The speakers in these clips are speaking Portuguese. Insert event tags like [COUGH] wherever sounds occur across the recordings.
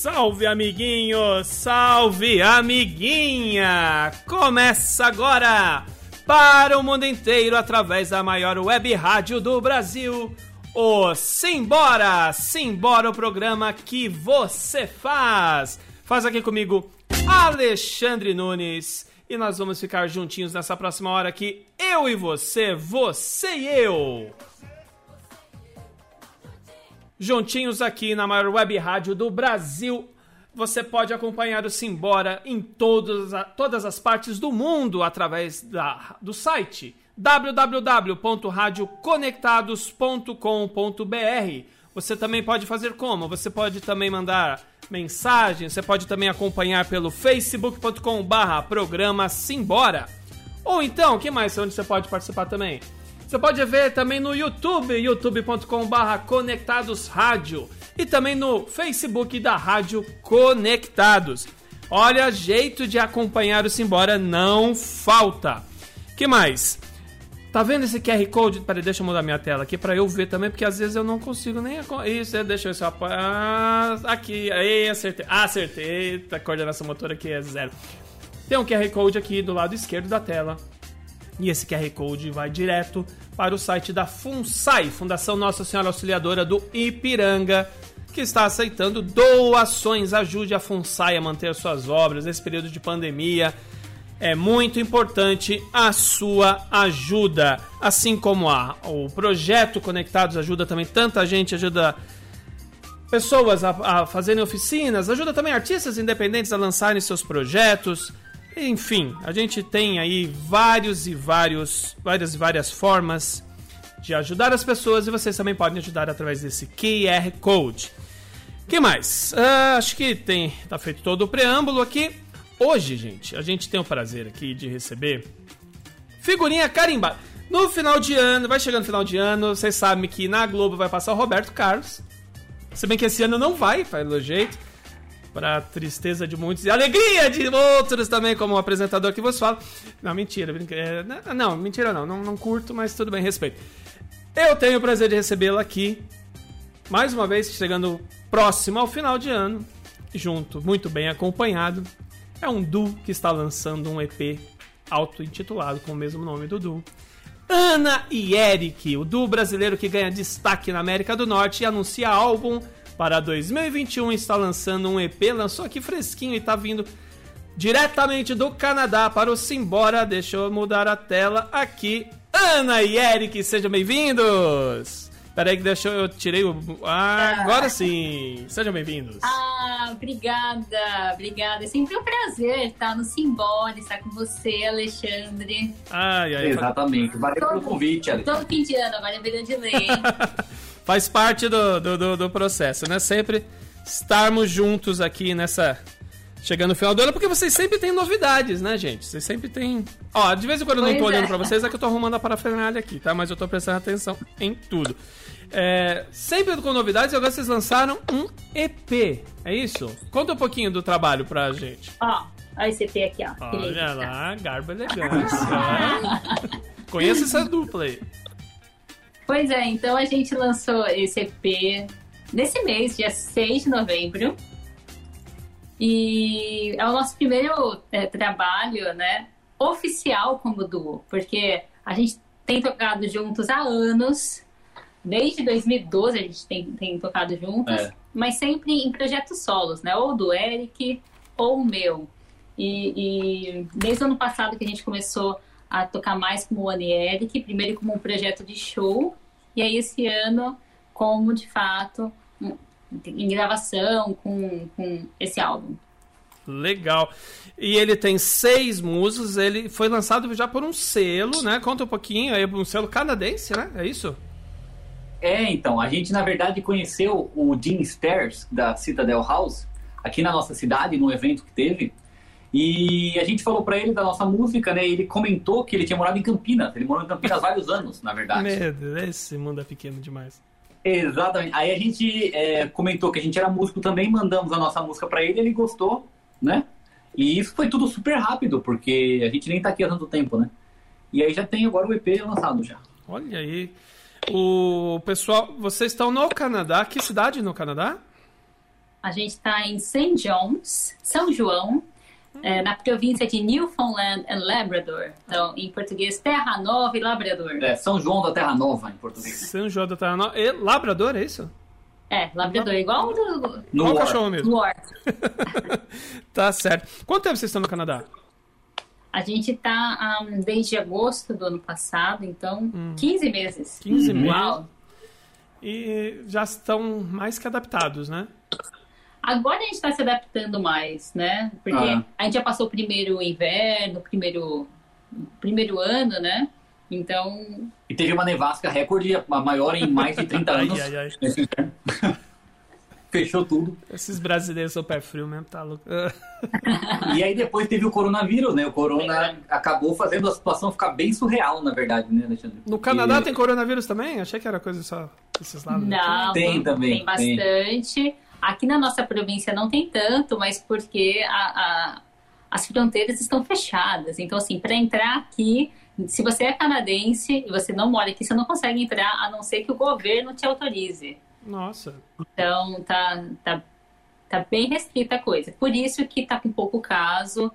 Salve amiguinho, salve amiguinha! Começa agora para o mundo inteiro através da maior web rádio do Brasil, o Simbora! Simbora o programa que você faz! Faz aqui comigo Alexandre Nunes e nós vamos ficar juntinhos nessa próxima hora aqui, eu e você, você e eu! Juntinhos aqui na maior web rádio do Brasil. Você pode acompanhar o Simbora em todas, todas as partes do mundo através da, do site www.radioconectados.com.br. Você também pode fazer como? Você pode também mandar mensagens, você pode também acompanhar pelo facebook.com/barra programa Simbora. Ou então, que mais onde você pode participar também? Você pode ver também no YouTube, youtube.com/barra Conectados Rádio e também no Facebook da Rádio Conectados. Olha, jeito de acompanhar o Simbora não falta. Que mais? Tá vendo esse QR Code? Peraí, deixa eu mudar minha tela aqui para eu ver também, porque às vezes eu não consigo nem. Isso, é, deixa eu eu ah, Aqui, aí, acertei. Ah, acertei. A coordenação motora aqui é zero. Tem um QR Code aqui do lado esquerdo da tela. E esse QR Code vai direto para o site da FUNSAI, Fundação Nossa Senhora Auxiliadora do Ipiranga, que está aceitando doações. Ajude a FUNSAI a manter suas obras nesse período de pandemia. É muito importante a sua ajuda, assim como a, o projeto Conectados ajuda também tanta gente, ajuda pessoas a, a fazerem oficinas, ajuda também artistas independentes a lançarem seus projetos. Enfim, a gente tem aí vários e vários, várias e várias formas de ajudar as pessoas e vocês também podem ajudar através desse QR Code. que mais? Uh, acho que tem, tá feito todo o preâmbulo aqui. Hoje, gente, a gente tem o prazer aqui de receber figurinha carimbada. No final de ano, vai chegando no final de ano, vocês sabem que na Globo vai passar o Roberto Carlos. Se bem que esse ano não vai, pelo jeito para tristeza de muitos e alegria de outros também, como o apresentador que vos fala. Não, mentira, é, não, mentira não, não, não curto, mas tudo bem, respeito. Eu tenho o prazer de recebê-lo aqui, mais uma vez, chegando próximo ao final de ano, junto, muito bem acompanhado. É um Du que está lançando um EP auto-intitulado com o mesmo nome do Du. Ana e Eric, o duo brasileiro que ganha destaque na América do Norte e anuncia álbum para 2021 está lançando um EP, lançou aqui fresquinho e está vindo diretamente do Canadá para o Simbora. Deixa eu mudar a tela aqui. Ana e Eric, sejam bem-vindos! Peraí que deixa eu, eu tirei o... Ah, agora sim! Sejam bem-vindos! Ah, obrigada, obrigada. É sempre um prazer estar no Simbora, estar com você, Alexandre. Ai, ai, Exatamente. Valeu pelo convite, Alexandre. Todo fim de ano, agora é de lei. [LAUGHS] faz parte do, do, do, do processo, né? Sempre estarmos juntos aqui nessa. Chegando no final do ano, porque vocês sempre têm novidades, né, gente? Vocês sempre têm. Ó, de vez em quando eu não tô olhando é. pra vocês, é que eu tô arrumando a parafernália aqui, tá? Mas eu tô prestando atenção em tudo. É, sempre com novidades, e agora vocês lançaram um EP, é isso? Conta um pouquinho do trabalho pra gente. Ó, olha esse EP aqui, ó. Olha lá, garbo elegância. [LAUGHS] Conheça essa dupla aí. Pois é, então a gente lançou esse EP nesse mês, dia 6 de novembro. E é o nosso primeiro é, trabalho, né, oficial como duo, porque a gente tem tocado juntos há anos, desde 2012 a gente tem, tem tocado juntos, é. mas sempre em projetos solos, né, ou do Eric ou o meu. E, e, desde o ano passado que a gente começou a tocar mais como o Annie Eric, primeiro como um projeto de show, e aí esse ano como de fato em gravação com, com esse álbum. Legal. E ele tem seis músicas, ele foi lançado já por um selo, né? Conta um pouquinho, é um selo canadense, né? É isso? É, então, a gente na verdade conheceu o Dean Stairs da Citadel House aqui na nossa cidade, num evento que teve. E a gente falou pra ele da nossa música, né? Ele comentou que ele tinha morado em Campinas. Ele morou em Campinas há vários anos, na verdade. Meu Deus, esse mundo é pequeno demais. Exatamente. Aí a gente é, comentou que a gente era músico também, mandamos a nossa música pra ele, ele gostou, né? E isso foi tudo super rápido, porque a gente nem tá aqui há tanto tempo, né? E aí já tem agora o EP lançado já. Olha aí. O pessoal, vocês estão no Canadá. Que cidade no Canadá? A gente está em St. John's, São João, é, na província de Newfoundland and Labrador. Então, em português, Terra Nova e Labrador. É, São João da Terra Nova, em português. São João da Terra Nova. E Labrador, é isso? É, Labrador, igual do, No cachorro mesmo? do War. [LAUGHS] Tá certo. Quanto tempo vocês estão no Canadá? A gente tá um, desde agosto do ano passado, então 15 meses. 15 meses. Uau. E já estão mais que adaptados, né? Agora a gente está se adaptando mais, né? Porque Ah. a gente já passou o primeiro inverno, o primeiro, primeiro ano, né? Então, E teve uma nevasca recorde, a maior em mais de 30 [LAUGHS] Ai, anos. ai, ai. inverno. [LAUGHS] Fechou tudo. Esses brasileiros são pé frio mesmo, tá louco. E aí depois teve o coronavírus, né? O corona acabou fazendo a situação ficar bem surreal, na verdade, né, Alexandre? No Canadá E- tem coronavírus também? Achei que era coisa só desses lados. não, Tem também, tem bastante. Aqui na nossa província não tem tanto, mas porque a- a- as fronteiras estão fechadas. Então, assim, para entrar aqui, se você é canadense e você não mora aqui, você não consegue entrar a não ser que o governo te autorize. Nossa. Então, tá, tá, tá bem restrita a coisa. Por isso que tá com pouco caso.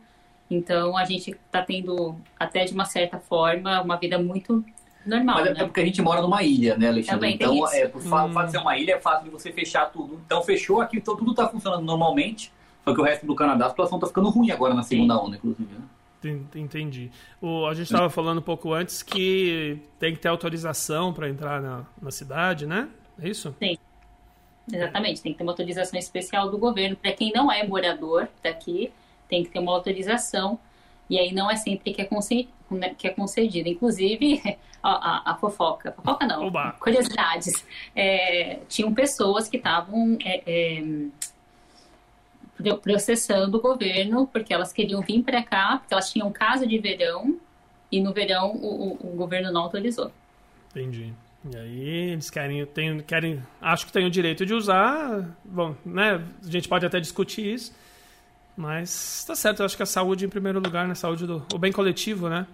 Então, a gente tá tendo, até de uma certa forma, uma vida muito normal, Mas é né? porque a gente mora numa ilha, né, Alexandre? Também então, é, por Hum. fato de ser uma ilha, é fácil de você fechar tudo. Então, fechou aqui, então tudo tá funcionando normalmente. Só que o resto do Canadá, a situação tá ficando ruim agora na segunda onda, inclusive. Né? En- Entendi. O, a gente estava falando um pouco antes que tem que ter autorização para entrar na, na cidade, né? É isso? Exatamente, tem que ter uma autorização especial do governo. Para quem não é morador daqui, tem que ter uma autorização. E aí não é sempre que é, que é concedida. Inclusive, [LAUGHS] a, a- a fofoca. Fofoca não, Oba. curiosidades. É, tinham pessoas que estavam é, é, pro- processando o governo porque elas queriam vir para cá, porque elas tinham casa de verão. E no verão o, o- o governo não autorizou. Entendi. E aí eles querem, tem, querem, acho que tem o direito de usar. Bom, né? A gente pode até discutir isso. Mas tá certo, eu acho que a saúde em primeiro lugar, né? Saúde do o bem coletivo, né?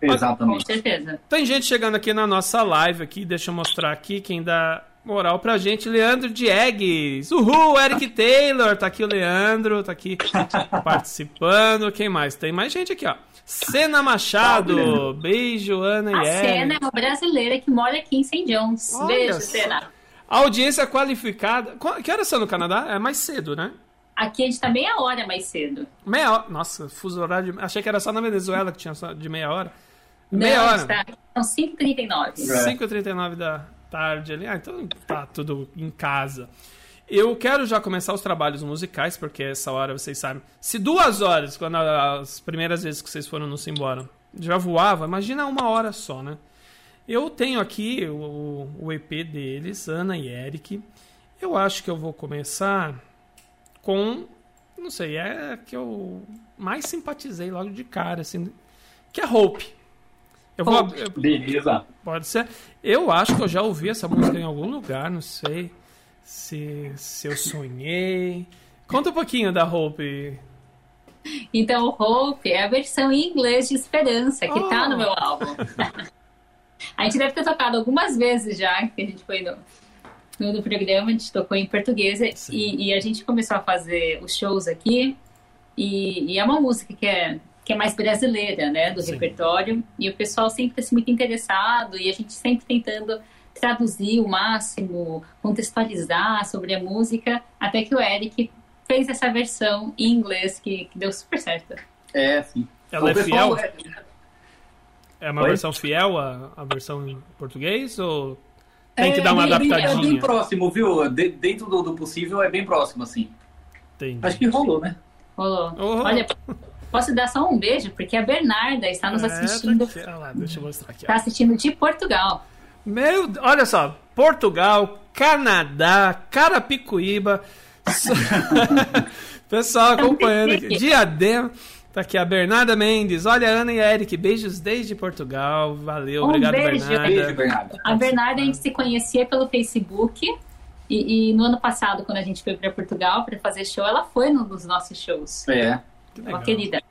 Com Exatamente. certeza. Tem gente chegando aqui na nossa live aqui, deixa eu mostrar aqui quem dá moral pra gente. Leandro Diegues. Uhul, Eric Taylor. Tá aqui o Leandro, tá aqui [LAUGHS] participando. Quem mais? Tem mais gente aqui, ó. Sena Salve, Machado. Beijo, Ana e A Eric. Sena é uma brasileira que mora aqui em St. John's. Olha Beijo, só. Sena. Audiência qualificada. Qu- Que horas são no Canadá? É mais cedo, né? Aqui a gente tá meia hora mais cedo. Meia hora. Nossa, fuso horário. De... Achei que era só na Venezuela que tinha só de meia hora. Não, Meia a hora. gente Tá... São 5h39. É. 5h39 da tarde ali. Ah, então tá tudo em casa. Eu quero já começar os trabalhos musicais, porque essa hora vocês sabem. Se duas horas, quando as primeiras vezes que vocês foram no Simbora, já voava, imagina uma hora só, né? Eu tenho aqui o, o EP deles, Ana e Eric. Eu acho que eu vou começar com. Não sei, é a que eu mais simpatizei logo de cara, assim. Que é Hope. Eu vou. Hope. eu- Beleza. Pode ser. Eu acho que eu já ouvi essa música em algum lugar, não sei se, se eu sonhei. Conta um pouquinho da Hope. Então, Hope é a versão em inglês de Esperança, que tá Oh. no meu álbum. [LAUGHS] a gente deve ter tocado algumas vezes já, que a gente foi no, no, no programa, a gente tocou em português e, e a gente começou a fazer os shows aqui. E, e é uma música que é, que é mais brasileira, né, do Sim. repertório. E o pessoal sempre assim, muito interessado e a gente sempre tentando traduzir o máximo, contextualizar sobre a música, até que o Eric fez essa versão em inglês que, que deu super certo. É, sim. Ela O é fiel? É uma Oi? versão fiel à, à versão em português? Ou tem que dar uma é bem- É adaptadinha? bem próximo, viu? De- dentro do, do possível é bem próximo, assim. Entendi. Acho que rolou, né? Rolou. Oh. Olha, posso dar só um beijo, porque a Bernarda está nos É, tá assistindo. aqui, olha lá, deixa eu mostrar aqui. Está assistindo de Portugal. Meu, olha só, Portugal, Canadá, Carapicuíba, [LAUGHS] Pessoal acompanhando aqui. Diadema. Tá aqui a Bernarda Mendes. Olha, Ana e Eric, beijos desde Portugal. Valeu, Um obrigado, beijo. Bernarda. Beijo, Bernardo. A Bernarda a gente se conhecia pelo Facebook. E, e no ano passado, quando a gente foi para Portugal para fazer show, ela foi num dos nossos shows. É. Que Uma legal. querida.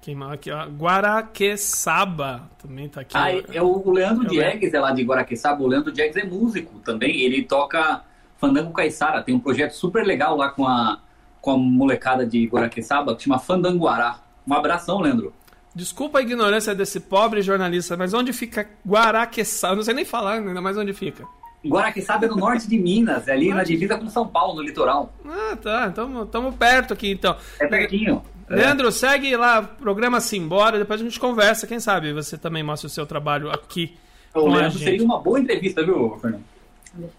Quem mais aqui, ó? Guaraqueçaba também tá aqui. Ah, é o Leandro Eu Diegues, é lá de Guaraqueçaba. O Leandro Diegues é músico também. Ele toca Fandango Caiçara. Tem um projeto super legal lá com a, com a molecada de Guaraqueçaba que chama Fandanguará. Um abração, Leandro. Desculpa a ignorância desse pobre jornalista, mas onde fica Guaraqueçaba? Eu não sei nem falar ainda mais onde fica. Guaraqueçaba é no norte de Minas, é ali na divisa com São Paulo, no litoral. Ah, tá. Tamo, tamo perto aqui então. É pertinho. É. Leandro, segue lá, programa Simbora, depois a gente conversa. Quem sabe você também mostra o seu trabalho aqui. O com a Leandro gente. seria uma boa entrevista, viu, Fernando?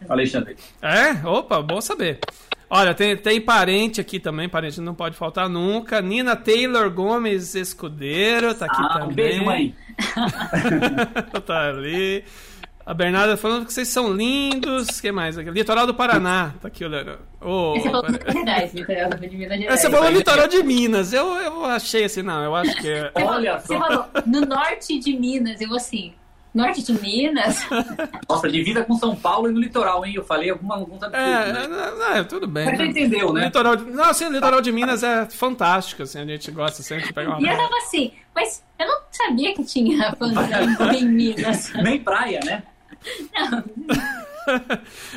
Alexandre. É? Opa, bom saber. Olha, tem, tem parente aqui também, parente não pode faltar nunca. Nina Taylor Gomes Escudeiro, tá aqui Ah, também. um beijo, mãe. [LAUGHS] tá ali. A Bernarda falando que vocês são lindos. que mais? aqui? Litoral do Paraná. Tá aqui o Leandro. Ô, Esse falou pare- de Minas Gerais, litoral de Minas Gerais. Você falou litoral de Minas. Eu, eu achei assim, não, eu acho que é. Você Olha Você falou no norte de Minas. Eu assim, norte de Minas? [LAUGHS] Nossa, divisa com São Paulo e no litoral, hein? Eu falei alguma, alguns absurdos, É, né? não, não, é, tudo bem. Mas você entendeu, né? Litoral de... Não, assim, o litoral de Minas é fantástico, assim, a gente gosta sempre de pegar uma E eu tava assim, mas eu não sabia que tinha [LAUGHS] fandango em Minas. Nem praia, né? [LAUGHS]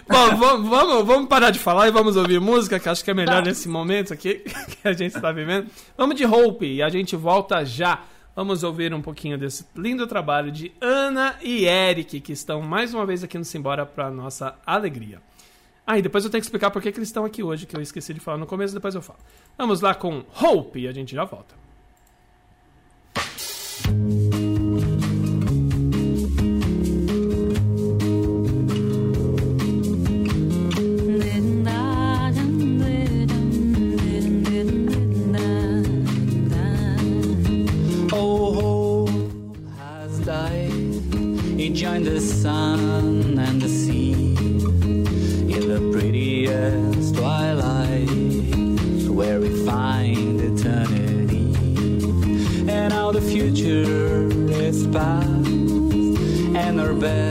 Bom, vamos, vamos, vamos parar de falar e vamos ouvir música, que acho que é melhor nesse momento aqui que a gente está vivendo. Vamos de Hope e a gente volta já. Vamos ouvir um pouquinho desse lindo trabalho de Ana e Eric, que estão mais uma vez aqui no Simbora para nossa alegria. Ah, depois eu tenho que explicar por que, que eles estão aqui hoje, que eu esqueci de falar no começo, depois eu falo. Vamos lá com Hope e a gente já volta. Oh, and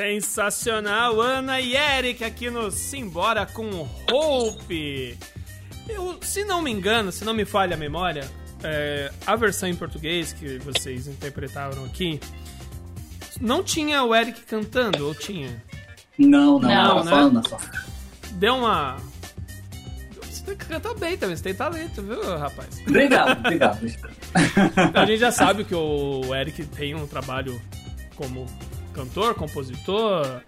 Sensacional, Ana e Eric aqui no Simbora com Hope. Eu, se não me engano, se não me falha a memória, é, a versão em português que vocês interpretaram aqui não tinha o Eric cantando, ou tinha? Não, não, Não, não, né? só. Deu uma. Você tem que cantar bem também, você tem talento, viu, rapaz? Obrigado, [LAUGHS] obrigado. A gente já sabe que o Eric tem um trabalho como cantor, compositor,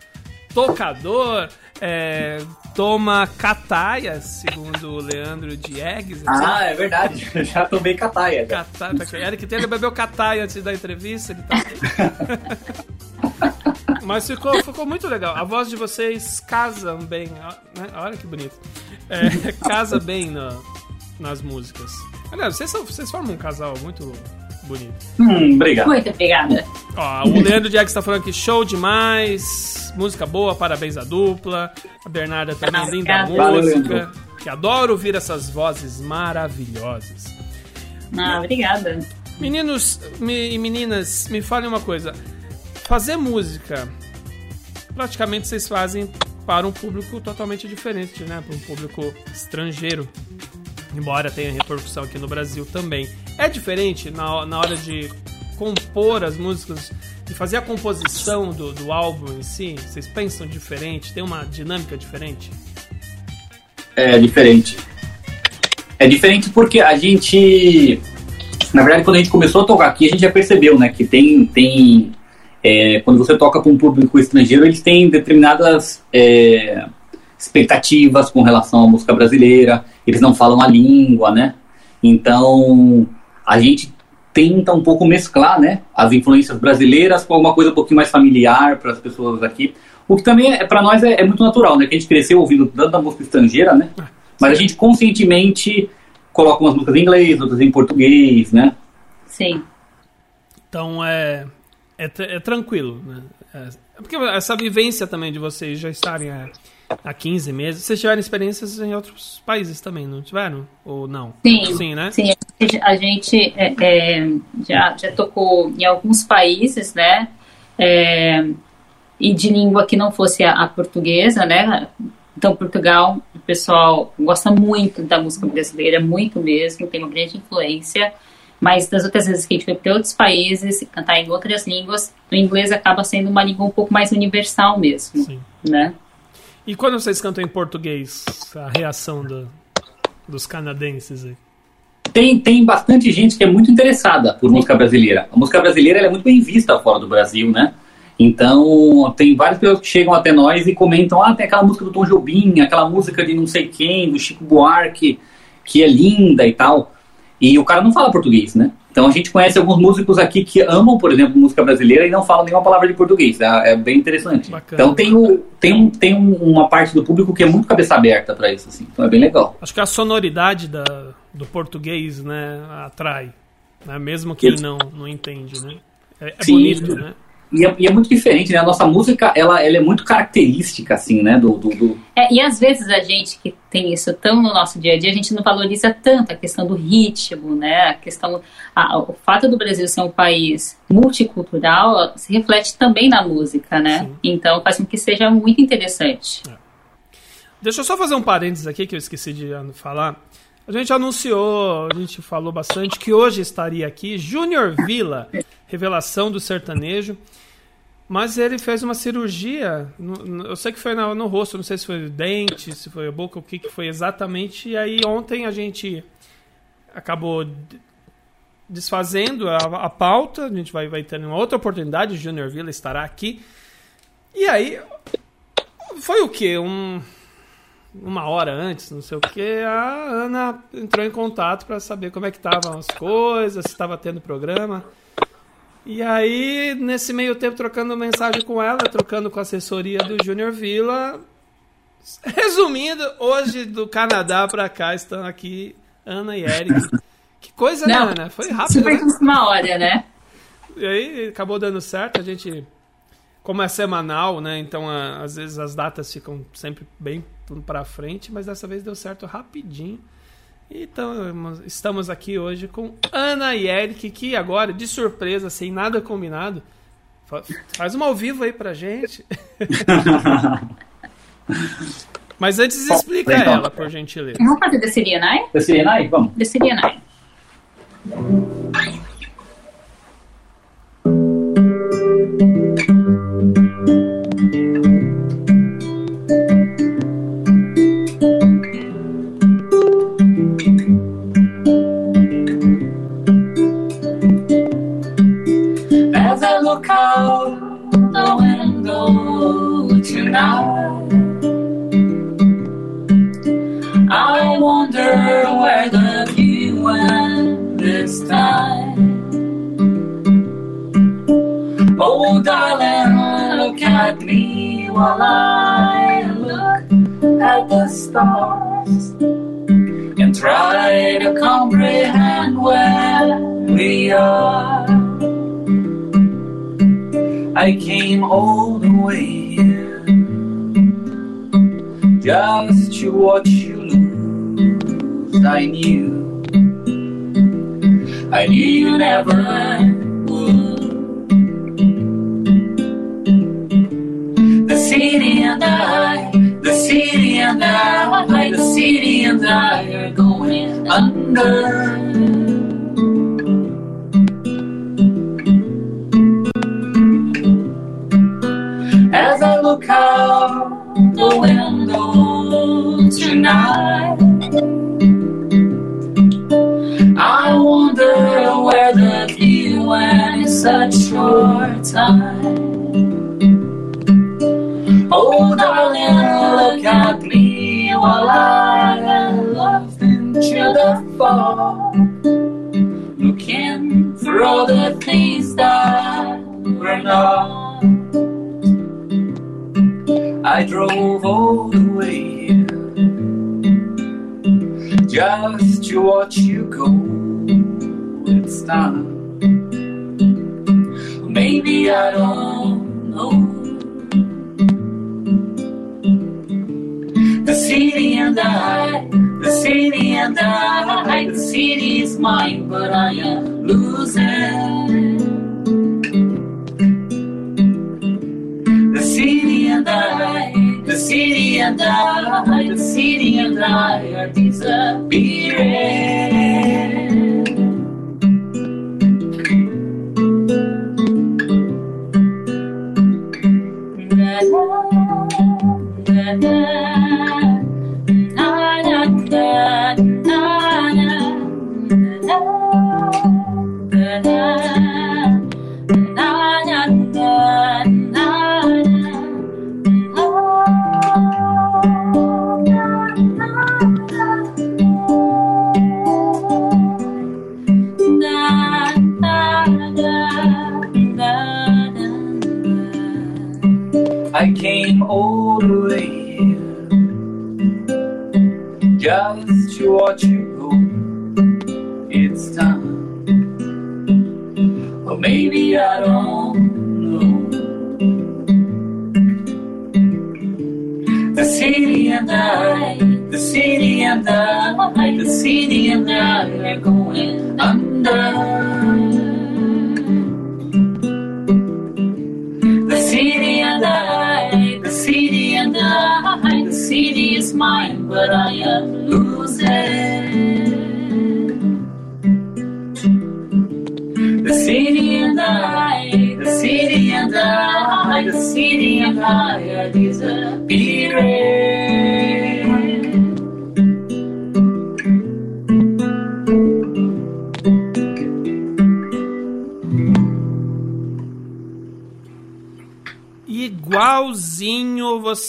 tocador, é, toma cataia, segundo o Leandro Diegues. Ah, é verdade. [LAUGHS] Já tomei cataia. Cataia, tá aqui. Eric Taylor bebeu cataia antes da entrevista. Ele tá... [LAUGHS] Mas ficou, ficou muito legal. A voz de vocês casa bem. né? Olha que bonito. É, [LAUGHS] casa bem na- nas músicas. Aliás, vocês, são- vocês formam um casal muito bonito. Hum, obrigado. Muito obrigada. Ó, o Leandro Diegues tá falando que show demais. Música boa, parabéns à dupla. A Bernarda também, linda. Valeu, música. Leandro. Que adoro ouvir essas vozes maravilhosas. Ah, obrigada. Meninos me- e meninas, me falem uma coisa. Fazer música, praticamente vocês fazem para um público totalmente diferente, né? Para um público estrangeiro. Embora tenha repercussão aqui no Brasil também. É diferente na, na hora de compor as músicas, de fazer a composição do, do álbum em si? Vocês pensam diferente? Tem uma dinâmica diferente? É diferente. É diferente porque a gente. Na verdade, quando a gente começou a tocar aqui, a gente já percebeu, né? Que tem. tem é, quando você toca para um público estrangeiro, eles têm determinadas é, expectativas com relação à música brasileira. Eles não falam a língua, né? Então, a gente tenta um pouco mesclar, né? As influências brasileiras com alguma coisa um pouquinho mais familiar para as pessoas aqui. O que também, é, para nós, é, é muito natural, né? Que a gente cresceu ouvindo tanta música estrangeira, né? Mas a gente conscientemente coloca umas músicas em inglês, outras em português, né? Sim. Então é, é, é tranquilo, né? É, é porque essa vivência também de vocês já estarem há, há 15 meses, vocês tiveram experiências em outros países também, não tiveram? Ou não? Sim, Sim, né? Sim, a gente, a gente, é, é, já, já tocou em alguns países, né? É, e de língua que não fosse a, a portuguesa, né? Então, Portugal, o pessoal gosta muito da música brasileira, muito mesmo, tem uma grande influência. Mas das outras vezes que a gente foi para outros países, cantar em outras línguas, o inglês acaba sendo uma língua um pouco mais universal mesmo, Sim. né? E quando vocês cantam em português, a reação do- dos canadenses aí? Tem, tem bastante gente que é muito interessada por música brasileira. A música brasileira é muito bem vista fora do Brasil, né? Então, tem várias pessoas que chegam até nós e comentam: ah, tem aquela música do Tom Jobim, aquela música de não sei quem, do Chico Buarque, que é linda e tal. E o cara não fala português, né? Então a gente conhece alguns músicos aqui que amam, por exemplo, música brasileira e não falam nenhuma palavra de português. É, é bem interessante. Bacana. Então tem, o, tem, um, tem um- uma parte do público que é muito cabeça aberta para isso, assim. Então é bem legal. Acho que a sonoridade da, do português, né, atrai. Né? Mesmo quem Isso. não, não entende, né? É, é Sim. bonito, né? E é, e é muito diferente, né? A nossa música, ela, ela é muito característica, assim, né? Do, do, do- É, e às vezes a gente que tem isso tão no nosso dia a dia, a gente não valoriza tanto a questão do ritmo, né? A questão, a- o fato do Brasil ser um país multicultural se reflete também na música, né? Sim. Então faz com que seja muito interessante. Deixa eu só fazer um parênteses aqui que eu esqueci de falar. A gente anunciou, a gente falou bastante que hoje estaria aqui Júnior Villa, revelação do sertanejo. Mas ele fez uma cirurgia, eu sei que foi no, no rosto, não sei se foi dente, se foi boca, o que, que foi exatamente. E aí ontem a gente acabou desfazendo a, a pauta, a gente vai, vai ter uma outra oportunidade, Júnior Villa estará aqui. E aí, foi o quê? Um, uma hora antes, não sei o quê, a Ana entrou em contato para saber como é que estavam as coisas, se estava tendo programa. E aí, nesse meio tempo, trocando mensagem com ela, trocando com a assessoria do Júnior Villa. Resumindo, hoje do Canadá para cá estão aqui Ana e Eric. Que coisa, Não, né, Ana? Foi rápido, Super né? última hora, né? E aí acabou dando certo, a gente. Como é semanal, né? Então a- às vezes as datas ficam sempre bem pra frente, mas dessa vez deu certo rapidinho. Então, estamos aqui hoje com Ana e Eric, que agora, de surpresa, sem nada combinado, fa- faz uma ao vivo aí pra gente. [LAUGHS] Mas antes explica então. ela, por gentileza. Vamos fazer The Syrian Eye? Da Sirenai? Vamos. The Syrian Eye. This time. Oh, darling, look at me while I look at the stars and try to comprehend where we are. I came all the way here just to watch you lose. I knew, I knew you never would. The city and I, the city and I, the city and I are going under. as I look out the window tonight. Went in such short time. Oh, darling, look at me while I am lost into the fog. Looking through all the things that were not. I drove all the way here just to watch you go. It's time. Maybe I don't know. The city and I, the city and I, the city is mine, but I am losing. The city and I, the city and I, the city and I are disappearing.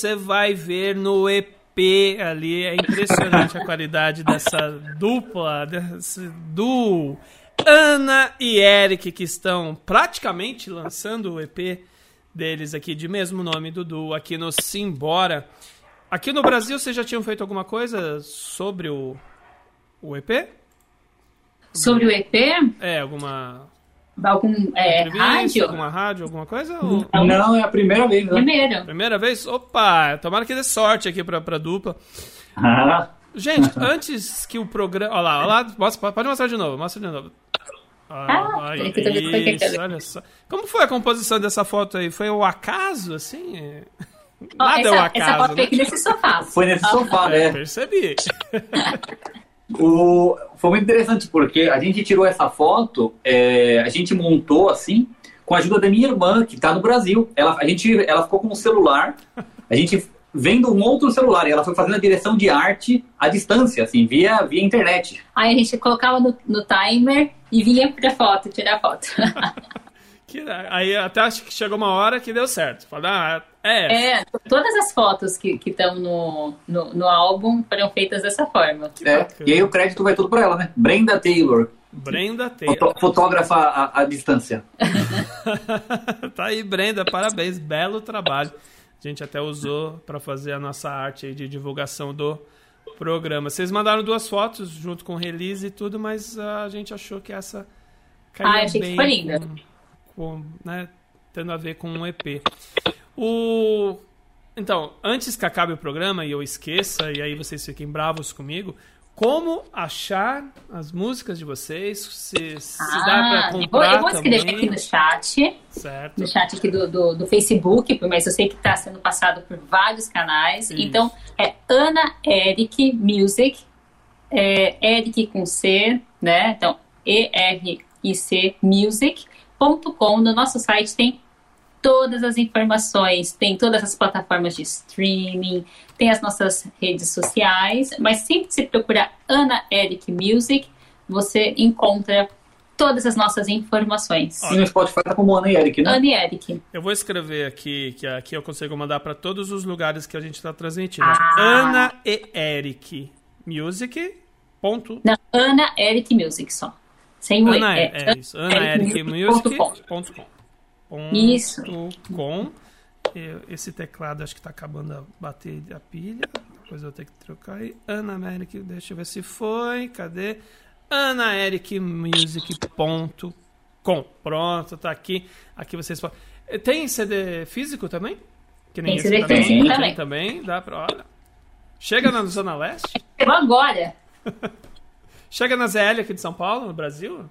Você vai ver no EP ali. É impressionante a qualidade dessa dupla, desse duo. Ana e Eric, que estão praticamente lançando o EP deles aqui, de mesmo nome do duo, aqui no Simbora. Aqui no Brasil, vocês já tinham feito alguma coisa sobre o, o EP? Sobre o EP, É, alguma algum é, rádio? alguma rádio, alguma coisa? Ou... Não, é a primeira vez, né? Primeiro. Primeira vez? Opa! Tomara que dê sorte aqui pra, pra dupla. Ah, Gente, antes que o programa. Olha lá, olha lá. Pode mostrar de novo, mostra de novo. Ah, como é que é isso, olha só. Como foi a composição dessa foto aí? Foi o acaso, assim? É- Nada é essa, o essa acaso, foto né? foi aqui nesse sofá. Foi nesse sofá, É, né? percebi. [LAUGHS] O... Foi muito interessante porque a gente tirou essa foto, é, a gente montou assim, com a ajuda da minha irmã, que está no Brasil. Ela, a gente, ela ficou com um celular, a gente vendo um outro celular, e ela foi fazendo a direção de arte à distância, assim, via, via internet. Aí a gente colocava no, no timer e vinha pra foto, tirar foto. [LAUGHS] Que- aí até acho que chegou uma hora que deu certo. Falei, ah, é. É, todas as fotos que estão no, no, no álbum foram feitas dessa forma. que É, e aí o crédito vai tudo para ela, né? Brenda Taylor, Brenda Taylor. foto- fotógrafa à, à distância. [LAUGHS] tá aí, Brenda, parabéns, belo trabalho. A gente até usou para fazer a nossa arte aí de divulgação do programa. Vocês mandaram duas fotos junto com o release e tudo, mas a gente achou que essa caiu Ah, achei que bem ficou linda. com, com, né, tendo a ver com um EP. O então, antes que acabe o programa e eu esqueça e aí vocês fiquem bravos comigo, como achar as músicas de vocês? Se, se dá para Ah, eu vou, comprar eu vou escrever também, aqui no chat, certo? no chat aqui do, do, do Facebook, mas eu sei que está sendo passado por vários canais. Isso. Então, é Ana Eric Music, é, Eric com C, né? Então, E-R-I-C No nosso site tem todas as informações, tem todas as plataformas de streaming, tem as nossas redes sociais, mas sempre que você procurar Ana Eric Music, você encontra todas as nossas informações. E no Spotify tá como Ana e Eric, né? Ana e Eric. Eu vou escrever aqui, que aqui eu consigo mandar para todos os lugares que a gente está transmitindo. Ah. Ana e Eric Music. Ponto. Não, Ana Eric Music só. Sem o. Ana, É, é, é isso. Ana Eric Music. ponto com. Ponto com. Isso. Com. Esse teclado acho que está acabando a bateria, a pilha. Depois eu vou ter que trocar aí. Ana Eric, deixa eu ver se foi. Cadê? anaericmusic.com. Pronto, tá aqui. Aqui vocês podem. Tem CD físico também? Que Tem esse CD também. físico Tem também. também. Dá pra. Olha. Chega na Zona Leste? Chegou agora. [LAUGHS] Chega na ZL aqui de São Paulo, no Brasil?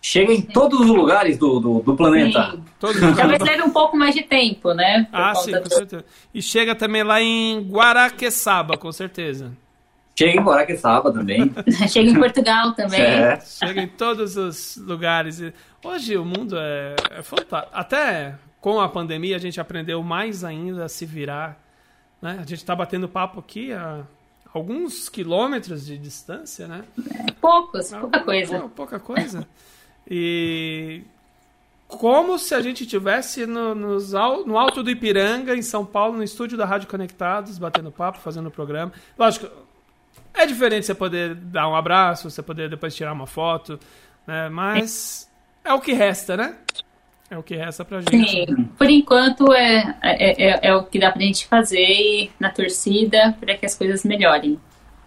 Chega em todos os lugares do, do, do planeta. Sim. Todos Talvez leve um pouco mais de tempo, né? Por Ah, sim, com do- certeza. E chega também lá em Guaraqueçaba, com certeza. Chega em Guaraqueçaba também. [LAUGHS] Chega em Portugal também. É. Chega em todos os lugares. Hoje o mundo é, é fantástico. Até com a pandemia a gente aprendeu mais ainda a se virar. Né? A gente está batendo papo aqui a alguns quilômetros de distância, né? Poucos, pouca coisa. Pou- pouca coisa. E como se a gente tivesse no, nos no alto do Ipiranga, em São Paulo, no estúdio da Rádio Conectados, batendo papo, fazendo o programa. Lógico, é diferente você poder dar um abraço, você poder depois tirar uma foto, né? Mas é o que resta, né? É o que resta pra gente. Sim, por enquanto é, é, é, é o que dá pra gente fazer e na torcida para que as coisas melhorem.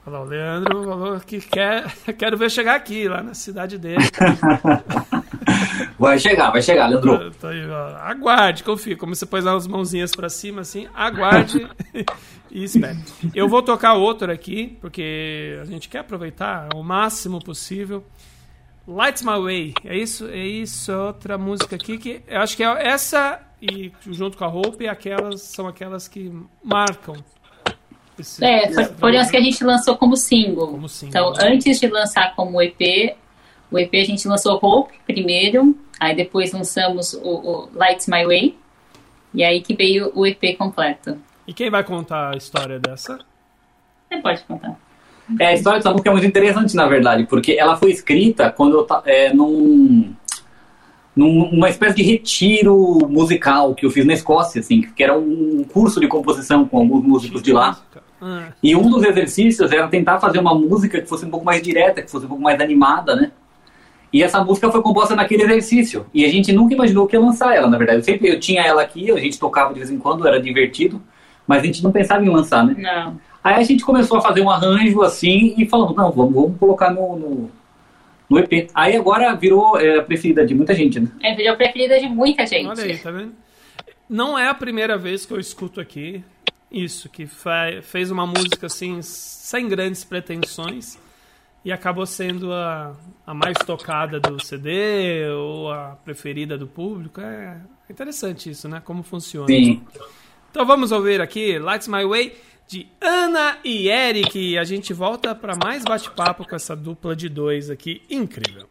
Olha lá, o Leandro falou que quer, [LAUGHS] quero ver chegar aqui, lá na cidade dele. [LAUGHS] Vai chegar, vai chegar, Leandro. Tô- tô aí. Aguarde, confia. Como você pôs as mãozinhas pra cima, assim, aguarde [LAUGHS] e espere. Eu vou tocar outro aqui, porque a gente quer aproveitar o máximo possível. Lights My Way. É isso, é isso, é outra música aqui que eu acho que é essa e junto com a Hope, aquelas são aquelas que marcam. esse- É, foram as que a gente lançou como single. Como single, Então, né? antes de lançar como EP, o EP a gente lançou Hope primeiro, aí depois lançamos o, o Lights My Way, e aí que veio o EP completo. E quem vai contar a história dessa? Você pode contar. É, a história dessa música é muito interessante, na verdade, porque ela foi escrita quando eu é, num, num- numa espécie de retiro musical que eu fiz na Escócia, assim, que era um curso de composição com alguns músicos de lá. Ah, E um dos exercícios era tentar fazer uma música que fosse um pouco mais direta, que fosse um pouco mais animada, né? E essa música foi composta naquele exercício. E a gente nunca imaginou que ia lançar ela, na verdade. Eu sempre eu tinha ela aqui, a gente tocava de vez em quando, era divertido, mas a gente não pensava em lançar, né? Não. Aí a gente começou a fazer um arranjo assim e falamos, não, vamos, vamos colocar no, no, no EP. Aí agora virou é, a preferida de muita gente, né? É a vídeo preferida de muita gente. Olha aí, tá vendo? Não é a primeira vez que eu escuto aqui Isso, que fez uma música assim, sem grandes pretensões e acabou sendo a, a mais tocada do CD ou a preferida do público. É interessante isso, né? Como funciona. Sim. Então vamos ouvir aqui Lights My Way de Ana e Eric. A gente volta para mais bate-papo com essa dupla de dois aqui incrível.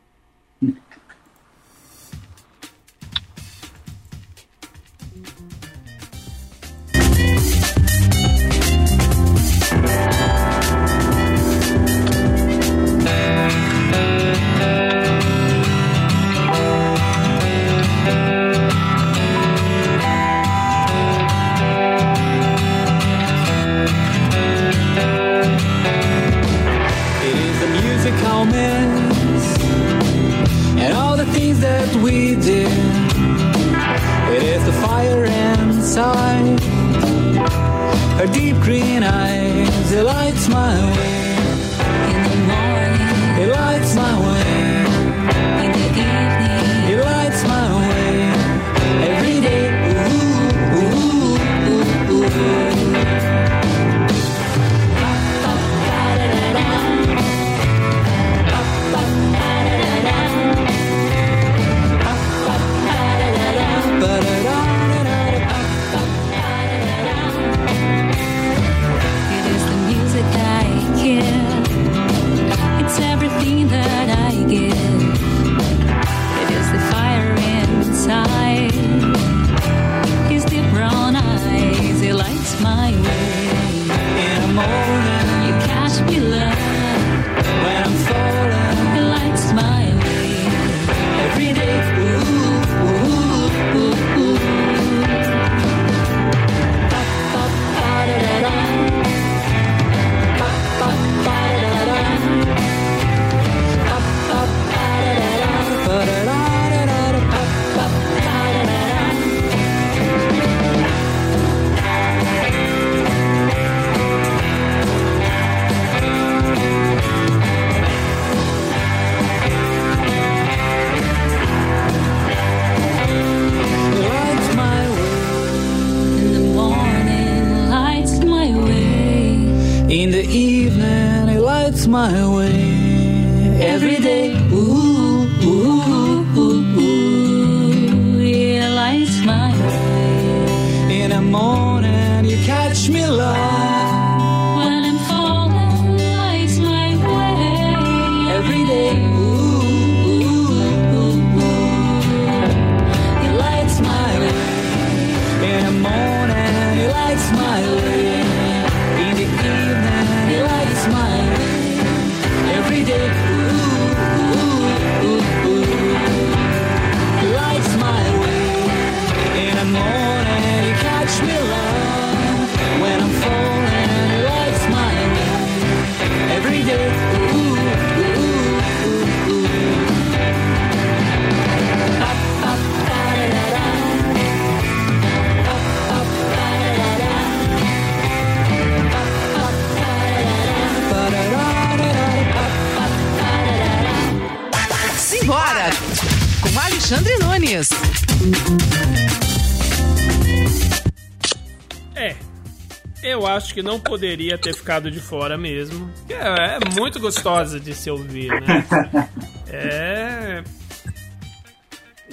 Que não poderia ter ficado de fora mesmo. É, é muito gostosa de se ouvir, né? [LAUGHS] É.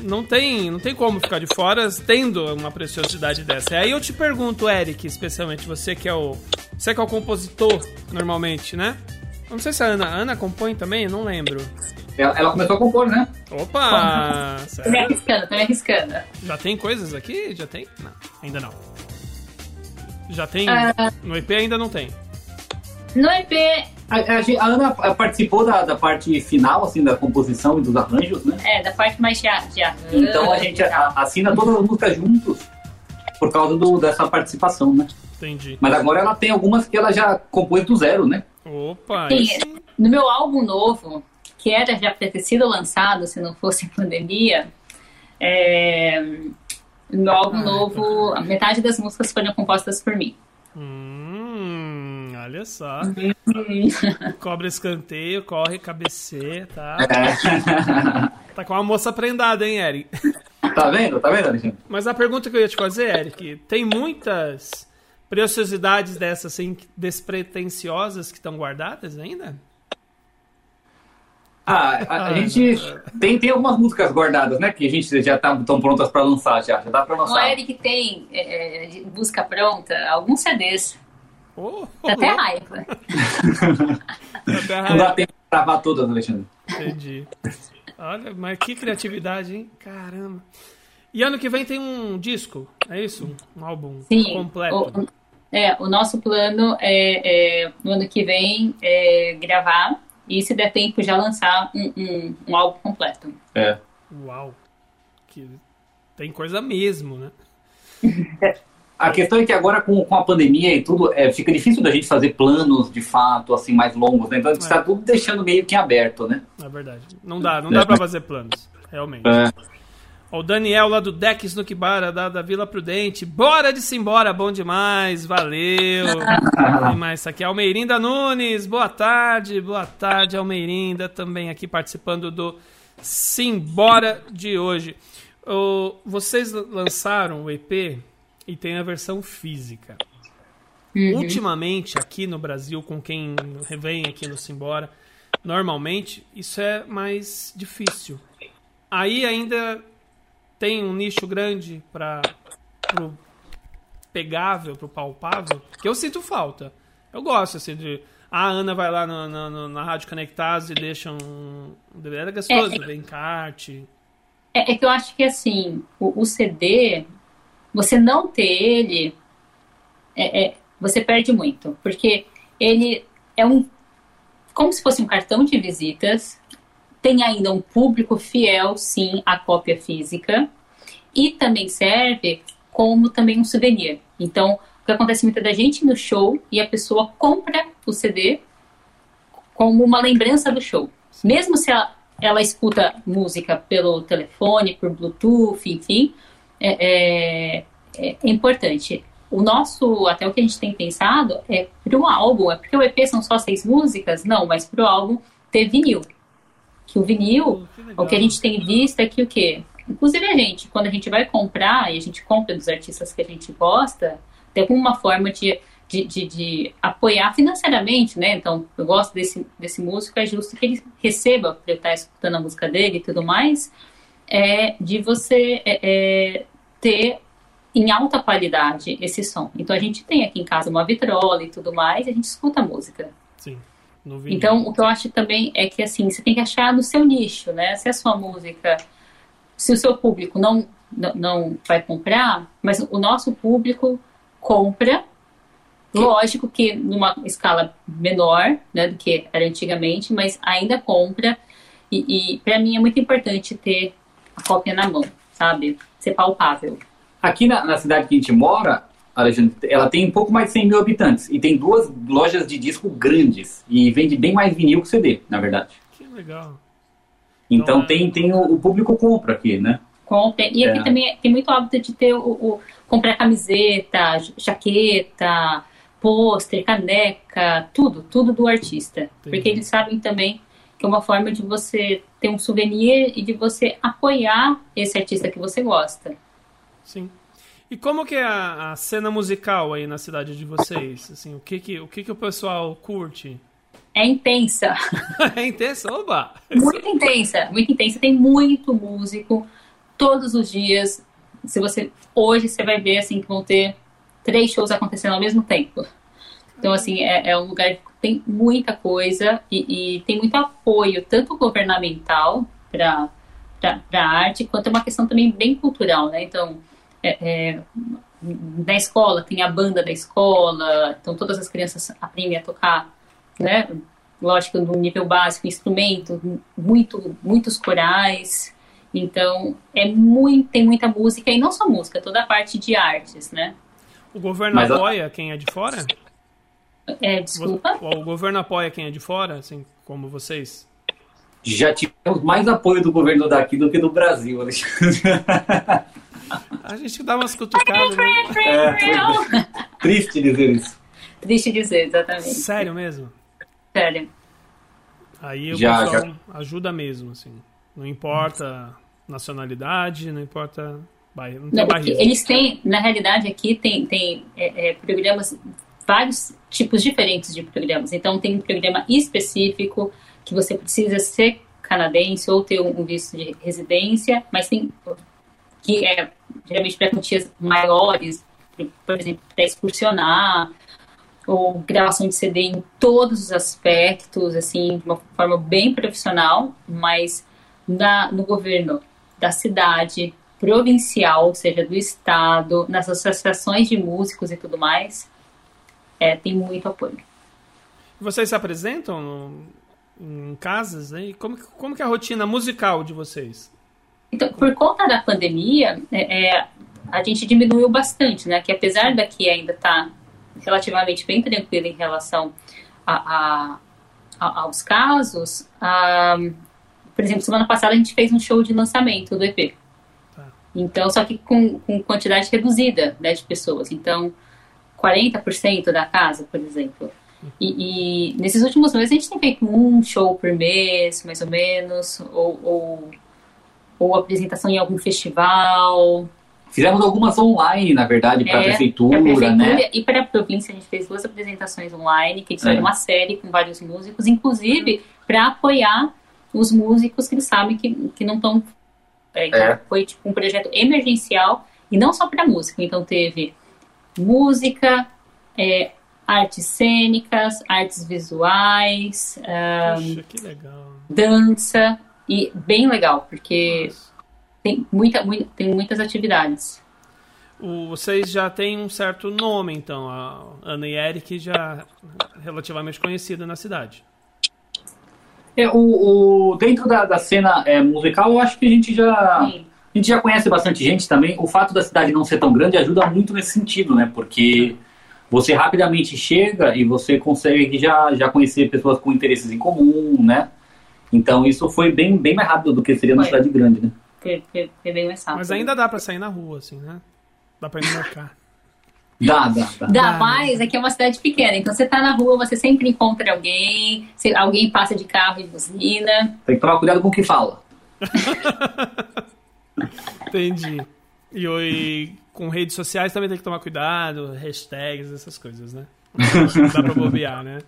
Não tem, não tem como ficar de fora tendo uma preciosidade dessa. Aí eu te pergunto, Eric, especialmente você que é o. Você que é o compositor, normalmente, né? Não sei se a Ana. A Ana compõe também? Não lembro. Ela, ela começou a compor, né? Opa! [LAUGHS] Tô me arriscando, tô me arriscando. Já tem coisas aqui? Já tem? Não, ainda não. Já tem. Ah. No EP ainda não tem. No EP, A, a a Ana participou da, da parte final, assim, da composição e dos arranjos, né? é, da parte mais de, de arranjo Então a gente a- assina todas as músicas juntos por causa do, dessa participação, né? Entendi. Mas agora ela tem algumas que ela já compôs do zero, né? Opa, Sim, esse- no meu álbum novo, que era já pra ter sido lançado se não fosse pandemia, é, no meu álbum novo, a metade das músicas foram compostas por mim. Hum, olha só. Hum, Cobra escanteio, corre, cabeceia, tá? É. Tá com uma moça prendada, hein, Eric? tá vendo? Tá vendo, Alexandre? Mas a pergunta que eu ia te fazer, Eric, tem muitas preciosidades dessas assim, despretensiosas que estão guardadas ainda? Ah, a, a gente tem, tem algumas músicas guardadas, né? Que a gente já tá tão prontas pra lançar, já. Já dá pra O lançar. Eric tem é, é, de busca pronta alguns CDs. Oh, Dá até raiva. Até Não dá tempo pra gravar todas, Alexandre. Entendi. Olha, mas que criatividade, hein? Caramba. E ano que vem tem um disco, é isso? Um álbum Sim. completo. O, é, o nosso plano é, é, no ano que vem é gravar e, se der tempo, já lançar um, um, um álbum completo. É. Uau. Que tem coisa mesmo, né? A questão é que agora com, com a pandemia e tudo, é, fica difícil da gente fazer planos de fato, assim, mais longos, né? Então a gente É. está tudo deixando meio que aberto, né? É verdade. Não dá, não dá pra fazer planos. Realmente. É. Ó, O Daniel lá do Deck Snookbara, da, da Vila Prudente. Bora de simbora, bom demais, valeu. [LAUGHS] Quem mais tá aqui? Almeirinda Nunes, boa tarde, boa tarde, Almeirinda, também aqui participando do Simbora de hoje. Ô, vocês lançaram o EP e tem a versão física. Ultimamente, aqui no Brasil, com quem vem aqui no Simbora, normalmente isso é mais difícil. Aí ainda tem um nicho grande para pro pegável, pro palpável, que eu sinto falta. Eu gosto assim de a Ana vai lá na, na, na- Rádio Conectados e deixa um. Era gostoso, ver encarte. É, é que eu acho que, assim, o, o CD, você não ter ele, é- é- você perde muito. Porque ele é um. Como se fosse um cartão de visitas, tem ainda um público fiel, sim, à cópia física, e também serve como também um souvenir. Então, o que acontece muita da gente no show e a pessoa compra o CD como uma lembrança do show. Mesmo se ela, ela escuta música pelo telefone, por Bluetooth, enfim, é, é- é importante. O nosso, até o que a gente tem pensado, é para o álbum, é porque o EP são só seis músicas? Não, mas para o álbum ter vinil. Que o vinil, legal. o que a gente tem visto é que o quê? Inclusive a gente, quando a gente vai comprar, e a gente compra dos artistas que a gente gosta, tem uma forma de, de, de, de apoiar financeiramente, né? Então, eu gosto desse, desse músico, é justo que ele receba para eu estar escutando a música dele e tudo mais, é de você é, é, ter em alta qualidade esse som. Então, a gente tem aqui em casa uma vitrola e tudo mais, e a gente escuta a música. Sim. Então, o que eu acho também é que, assim, você tem que achar no seu nicho, né? Se a sua música, se o seu público não, não, não vai comprar, mas o nosso público compra, lógico que numa escala menor, né, do que era antigamente, mas ainda compra, e, e para mim é muito importante ter a cópia na mão, sabe? Ser palpável. Aqui na, na cidade que a gente mora, Alexandre, ela tem um pouco mais de 100 mil habitantes. E tem duas lojas de disco grandes. E vende bem mais vinil que CD, na verdade. Que legal. Então Então, é- tem, tem o, o público compra aqui, né? compra. E aqui É. também tem muito hábito de ter o, o- comprar camiseta, jaqueta, pôster, caneca, tudo, tudo do artista. Porque eles sabem também que é uma forma de você ter um souvenir e de você apoiar esse artista que você gosta. Sim. E como que é a, a cena musical aí na cidade de vocês? Assim, o que que o, que que o pessoal curte? É intensa, [LAUGHS] é intenso? Oba! muito intensa, muito intensa. Tem muito músico todos os dias. Se você hoje você vai ver assim que vão ter três shows acontecendo ao mesmo tempo. Então assim é, é um lugar que tem muita coisa e, e tem muito apoio tanto governamental para para arte quanto é uma questão também bem cultural, né? Então é, é, na escola tem a banda da escola, então todas as crianças aprendem a tocar, né? Lógico, no nível básico, instrumento, muito, muitos corais. Então, é muito, tem muita música, e não só música, toda a parte de artes, né? O governo Mas apoia quem é de fora? É, desculpa. O, o governo apoia quem é de fora, assim, como vocês? Já tivemos mais apoio do governo daqui do que do Brasil, Alexandre. [LAUGHS] A gente dá umas cutucadas, né? É, triste dizer isso. Triste dizer, exatamente. Sério mesmo? Sério. Aí o Já, pessoal ajuda mesmo, assim. Não importa nacionalidade, não importa Não tem Não, eles têm, na realidade, aqui tem, tem é, é, programas, vários tipos diferentes de programas. Então, tem um programa específico que você precisa ser canadense ou ter um, um visto de residência, mas tem que é geralmente para quantias maiores, por- exemplo, para excursionar ou gravação de CD em todos os aspectos, assim, de uma forma bem profissional, mas na, no governo da cidade, provincial, ou seja, do estado, nas associações de músicos e tudo mais, é, tem muito apoio. Vocês se apresentam no- em casas? Né? Como, como que é a rotina musical de vocês? Então, por conta da pandemia, é, é, a gente diminuiu bastante, né? Que apesar daqui ainda estar relativamente bem tranquilo em relação a, a- a- aos casos, ah, por exemplo, semana passada a gente fez um show de lançamento do EP. Tá. Então, só que com, com quantidade reduzida né, de pessoas. Então, 40% da casa, por exemplo. E, e nesses últimos meses a gente tem feito um show por mês, mais ou menos, ou, ou, ou apresentação em algum festival. Fizemos algumas online, na verdade, para a É, prefeitura, prefeitura né? E para a província a gente fez duas apresentações online, que eles É. fizeram uma série com vários músicos, inclusive para apoiar os músicos que eles sabem que, que não estão. então, É. Foi tipo um projeto emergencial e não só para música. Então teve música, é, artes cênicas, artes visuais, ah, Poxa, que legal. dança e bem legal porque tem muita, muita tem muitas atividades. O- vocês já têm um certo nome, então. A Ana e Eric já relativamente conhecida na cidade. É, o, o- dentro da, da cena é, musical, eu acho que a gente já. Sim. A gente já conhece bastante gente também. O fato da cidade não ser tão grande ajuda muito nesse sentido, né? Porque você rapidamente chega e você consegue já, já conhecer pessoas com interesses em comum, né? Então isso foi bem, bem mais rápido do que seria na cidade grande, né? Foi, foi, foi bem mais rápido. Mas ainda dá pra sair na rua, assim, né? Dá pra ir no mercado. Dá, dá, dá. Dá Dá, mais, é que é uma cidade pequena. Então você tá na rua, você sempre encontra alguém, você- alguém passa de carro e buzina. Tem que tomar cuidado com o que fala. [LAUGHS] Entendi. E, e com redes sociais também tem que tomar cuidado, hashtags, essas coisas, né? [LAUGHS] Dá pra bobear, né?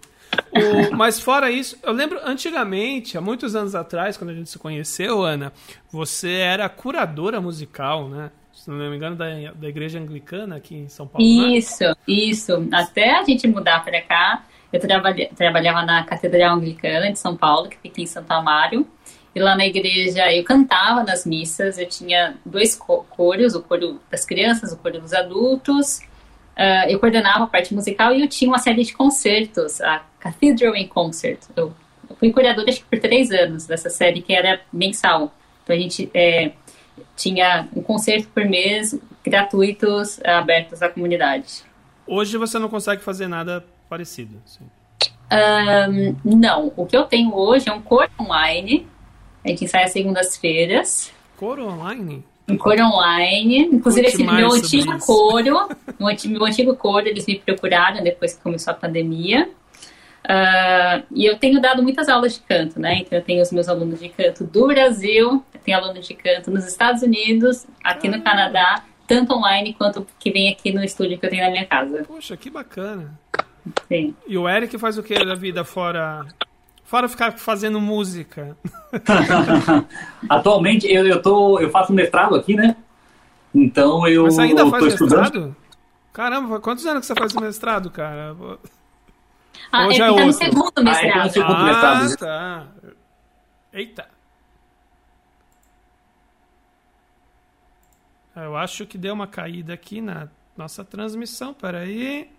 O- mas fora isso, eu lembro antigamente, há muitos anos atrás, quando a gente se conheceu, Ana, você era curadora musical, né? Se não me engano, da, da igreja anglicana aqui em São Paulo. né? Isso, isso. Até a gente mudar pra cá, eu trabalha- trabalhava na Catedral Anglicana de São Paulo, que fica em Santo Amaro. E lá na igreja eu cantava nas missas, eu tinha dois co- coros, o coro das crianças, o coro dos adultos. Ah, eu coordenava a parte musical e eu tinha uma série de concertos, a Cathedral in Concert. Eu, eu fui curadora acho que por três anos dessa série que era mensal. Então a gente é, tinha um concerto por mês, gratuitos, abertos à comunidade. Hoje você não consegue fazer nada parecido. assim. Ahn, não, o que eu tenho hoje é um coro online. A gente ensaia segundas-feiras. Coro online? Um coro online. Inclusive, esse meu antigo coro. Meu antigo, meu antigo coro, eles me procuraram depois que começou a pandemia. Ah, e eu tenho dado muitas aulas de canto, né? Então eu tenho os meus alunos de canto do Brasil, eu tenho alunos de canto nos Estados Unidos, aqui no Canadá, tanto online quanto que vem aqui no estúdio que eu tenho na minha casa. Poxa, que bacana. Sim. E o Eric faz o que da vida fora. Fora ficar fazendo música. [LAUGHS] Atualmente eu, eu, tô, eu faço mestrado aqui, né? Então eu Mas você ainda faz tô estudando. mestrado? Caramba, quantos anos que você faz mestrado, cara? Ah, Ou é é tá no segundo Ah, é que tá no mestrado. segundo. Ah, mestrado. tá. Eita. Eu acho que deu uma caída aqui na nossa transmissão. Peraí.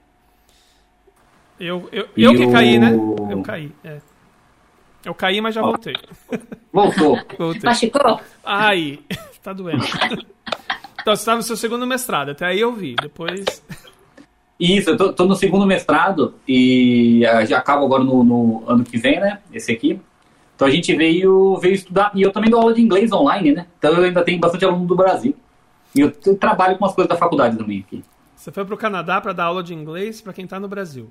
Eu, eu, eu que o- caí, né? Eu caí, é. Eu caí, mas já Ó. voltei. Voltou. Voltei. Machucou? Ai, [LAUGHS] tá doendo. Então, você estava no seu segundo mestrado, até aí eu vi. Depois. Isso, eu tô, tô no segundo mestrado e ah, já acabo agora no, no ano que vem, né? Esse aqui. Então a gente veio, veio estudar. E eu também dou aula de inglês online, né? Então eu ainda tenho bastante aluno do Brasil. E eu, trabalho com as coisas da faculdade também aqui. Você foi pro Canadá para dar aula de inglês para quem tá no Brasil.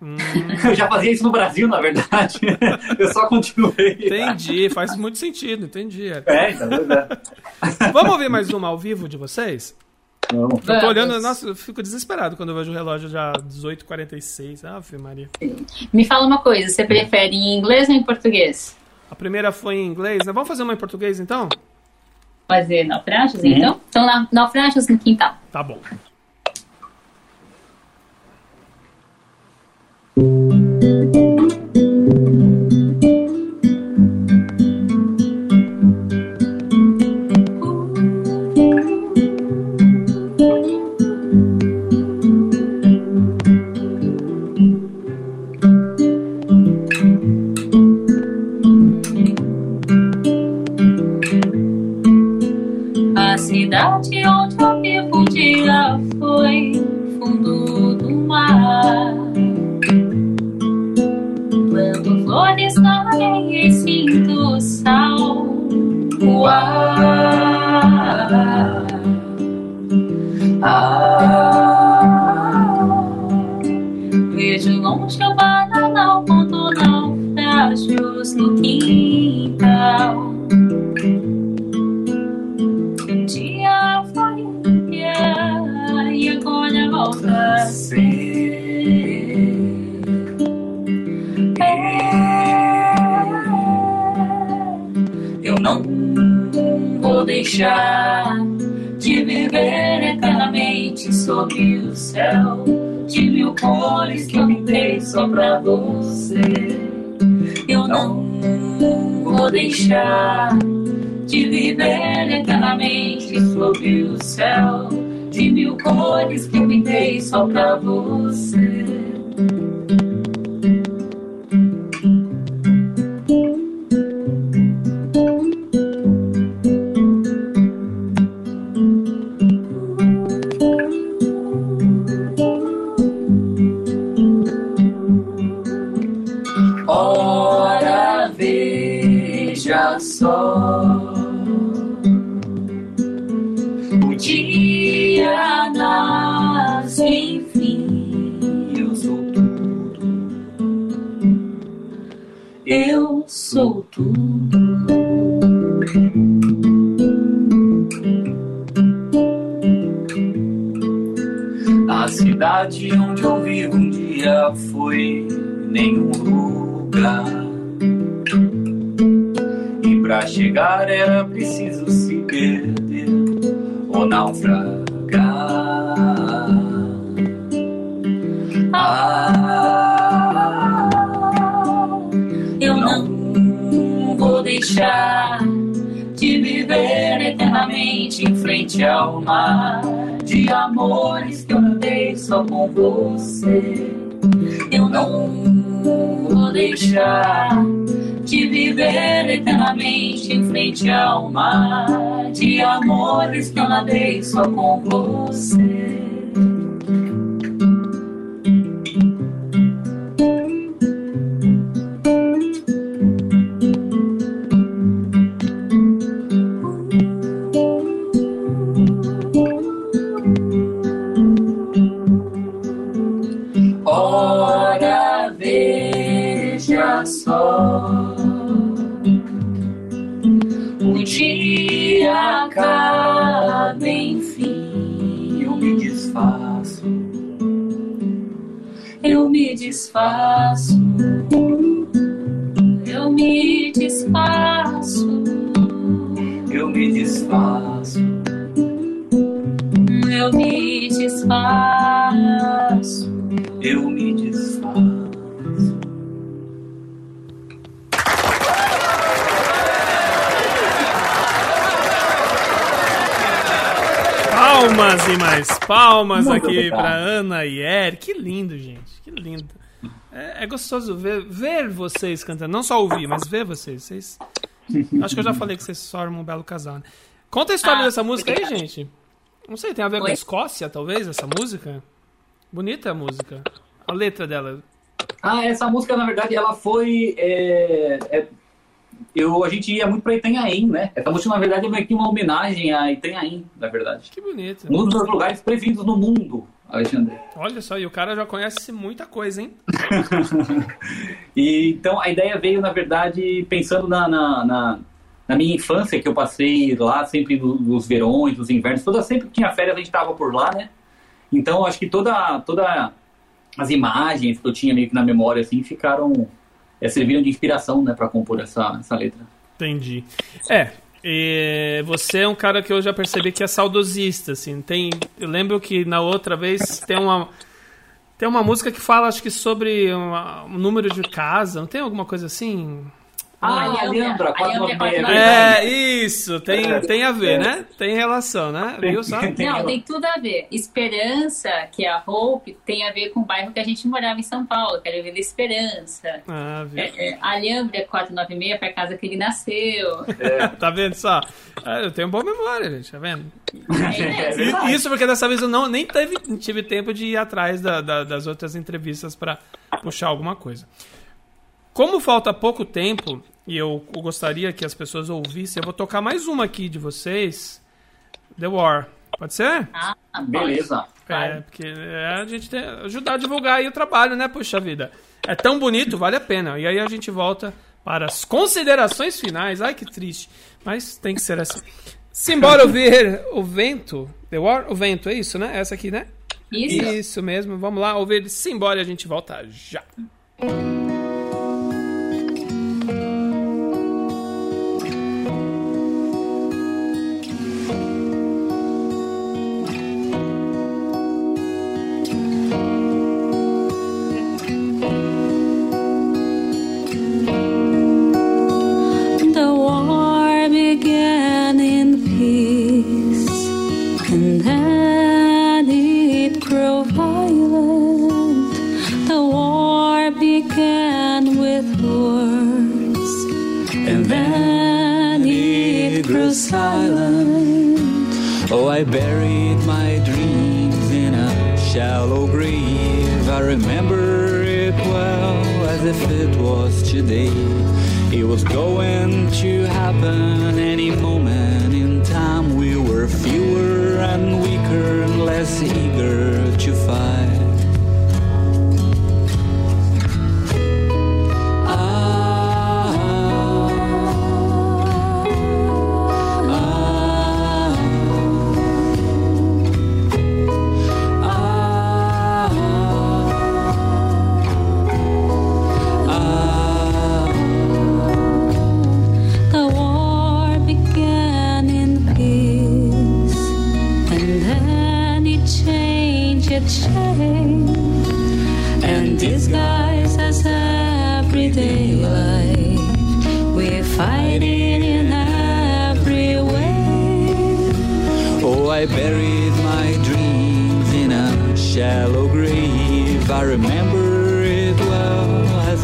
[LAUGHS] Eu já fazia isso no Brasil, na verdade. [LAUGHS] Eu só continuei. Entendi, faz muito sentido, entendi. É, então, é. [LAUGHS] Vamos ouvir mais uma ao vivo de vocês? Vamos. Eu tô olhando, nossa, eu fico desesperado quando eu vejo o relógio já 18h46. Ave Maria. Me fala uma coisa, você prefere em inglês ou em português? A primeira foi em inglês, né? Vamos fazer uma em português então? Fazer naufrágios, então? Então, na- naufrágios no quintal. Tá bom. A um dia foi nenhum lugar. E pra chegar era preciso se perder ou naufragar. Ah, eu não vou deixar de viver eternamente em frente ao mar de amores que eu não dei só com você. Deixar de viver eternamente em frente ao mar de amores que eu nadei só com você. Desfaço. Eu me desfaço. Eu me desfaço. Eu me desfaço. Eu me desfaço. Palmas e mais palmas Muito aqui pra Ana e Eric. Que lindo, gente. Que lindo. É, é gostoso ver, ver vocês cantando. Não só ouvir, mas ver vocês. vocês. Acho que eu já falei que vocês formam um belo casal, né? Conta a história Ah, dessa música aí, gente. Não sei, tem a ver com a Oi? Escócia, talvez, essa música? Bonita a música. A letra dela. Ah, essa música, na verdade, ela foi. é, é, eu, a gente ia muito pra Itanhaém, né? Essa música, na verdade, é meio que uma homenagem a Itanhaém, na verdade. Que bonita. Um dos lugares preferidos no mundo. Alexandre. Olha só, e o cara já conhece muita coisa, hein? [LAUGHS] E, então a ideia veio, na verdade, pensando na, na, na, na minha infância, que eu passei lá sempre no- nos verões, nos invernos, toda sempre que tinha férias a gente estava por lá, né? Então acho que toda, toda as imagens que eu tinha meio que na memória, assim, ficaram, é, serviram de inspiração, né, para compor essa, essa letra. Entendi. É, e você é um cara que eu já percebi que é saudosista, assim. Tem, eu lembro que na outra vez tem uma tem uma música que fala, acho que sobre uma- um número de casa. Não tem alguma coisa assim? Ah, Alhambra, Alhambra, Alhambra 496, é É, isso. Tem, tem a ver, né? Tem relação, né? Viu só? [LAUGHS] Não, tem tudo a ver. Esperança, que é a Hope, tem a ver com o bairro que a gente morava em São Paulo, que era Vila Esperança. Ah, viu? É, é, Alhambra é 496 para casa que ele nasceu. [LAUGHS] Tá vendo só? Ah, eu tenho boa memória, gente, tá vendo? É, É. Isso porque dessa vez eu não, nem teve, tive tempo de ir atrás da- da- das outras entrevistas pra puxar alguma coisa. Como falta pouco tempo, e eu gostaria que as pessoas ouvissem, eu vou tocar mais uma aqui de vocês. The War. Pode ser? Ah, Beleza. É, porque é, a gente tem, ajudar a divulgar aí o trabalho, né? Puxa vida. É tão bonito, vale a pena. E aí a gente volta para as considerações finais. Ai, que triste. Mas tem que ser assim. Simbora ouvir o vento. The War, o vento, é isso, né? Essa aqui, né? Isso. Isso mesmo. Vamos lá ouvir Simbora e a gente volta já. The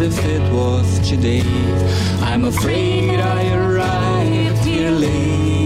if it was today. I'm afraid I arrived here later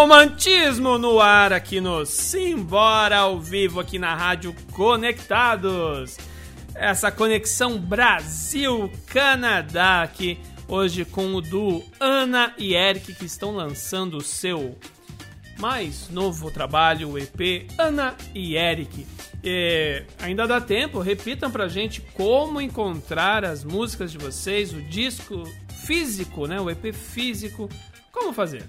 Romantismo no ar aqui no Simbora ao vivo aqui na Rádio Conectados. Essa conexão Brasil-Canadá aqui hoje com o duo Ana e Eric que estão lançando o seu mais novo trabalho, o EP Ana e Eric. E ainda dá tempo, repitam pra gente como encontrar as músicas de vocês, o disco físico, né? O EP físico. Como fazer?